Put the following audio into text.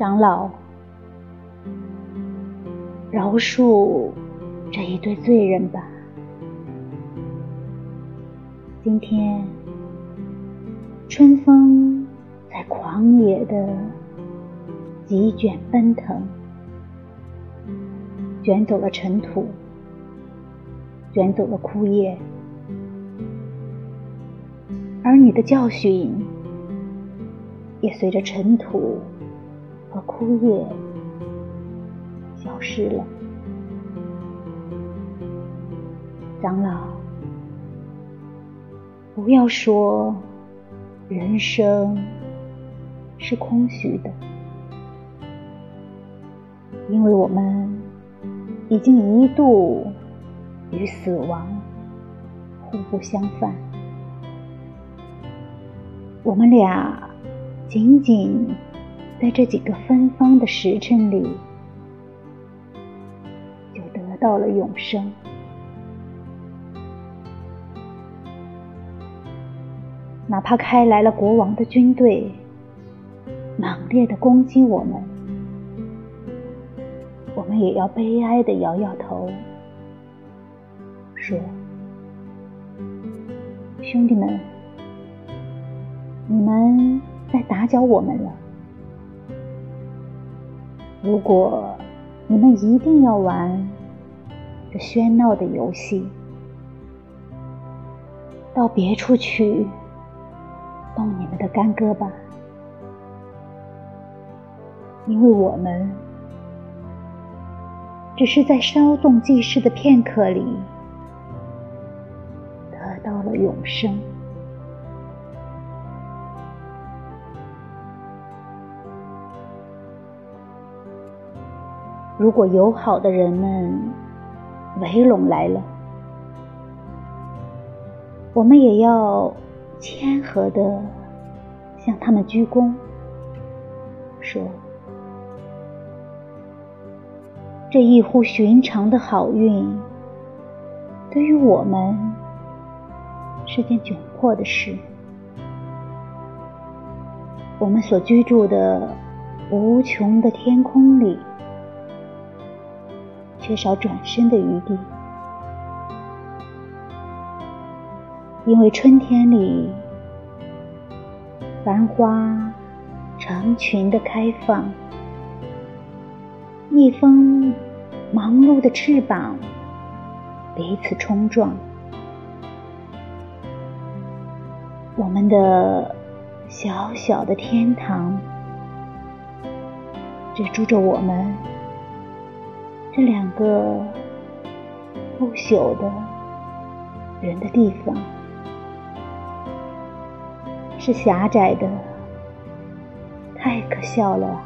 长老，饶恕这一对罪人吧。今天，春风在狂野的席卷奔腾，卷走了尘土，卷走了枯叶，而你的教训也随着尘土和枯叶消失了，长老。不要说人生是空虚的，因为我们已经一度与死亡互不相犯。我们俩仅仅在这几个芬芳的时辰里，就得到了永生。哪怕开来了国王的军队，猛烈的攻击我们，我们也要悲哀的摇摇头，说：“兄弟们，你们在打搅我们了。如果你们一定要玩这喧闹的游戏，到别处去。”动你们的干戈吧，因为我们只是在稍纵即逝的片刻里得到了永生。如果友好的人们围拢来了，我们也要。谦和的向他们鞠躬，说：“这异乎寻常的好运，对于我们是件窘迫的事。我们所居住的无穷的天空里，缺少转身的余地。”因为春天里，繁花成群的开放，蜜蜂忙碌的翅膀彼此冲撞，我们的小小的天堂，只住着我们这两个不朽的人的地方。是狭窄的，太可笑了。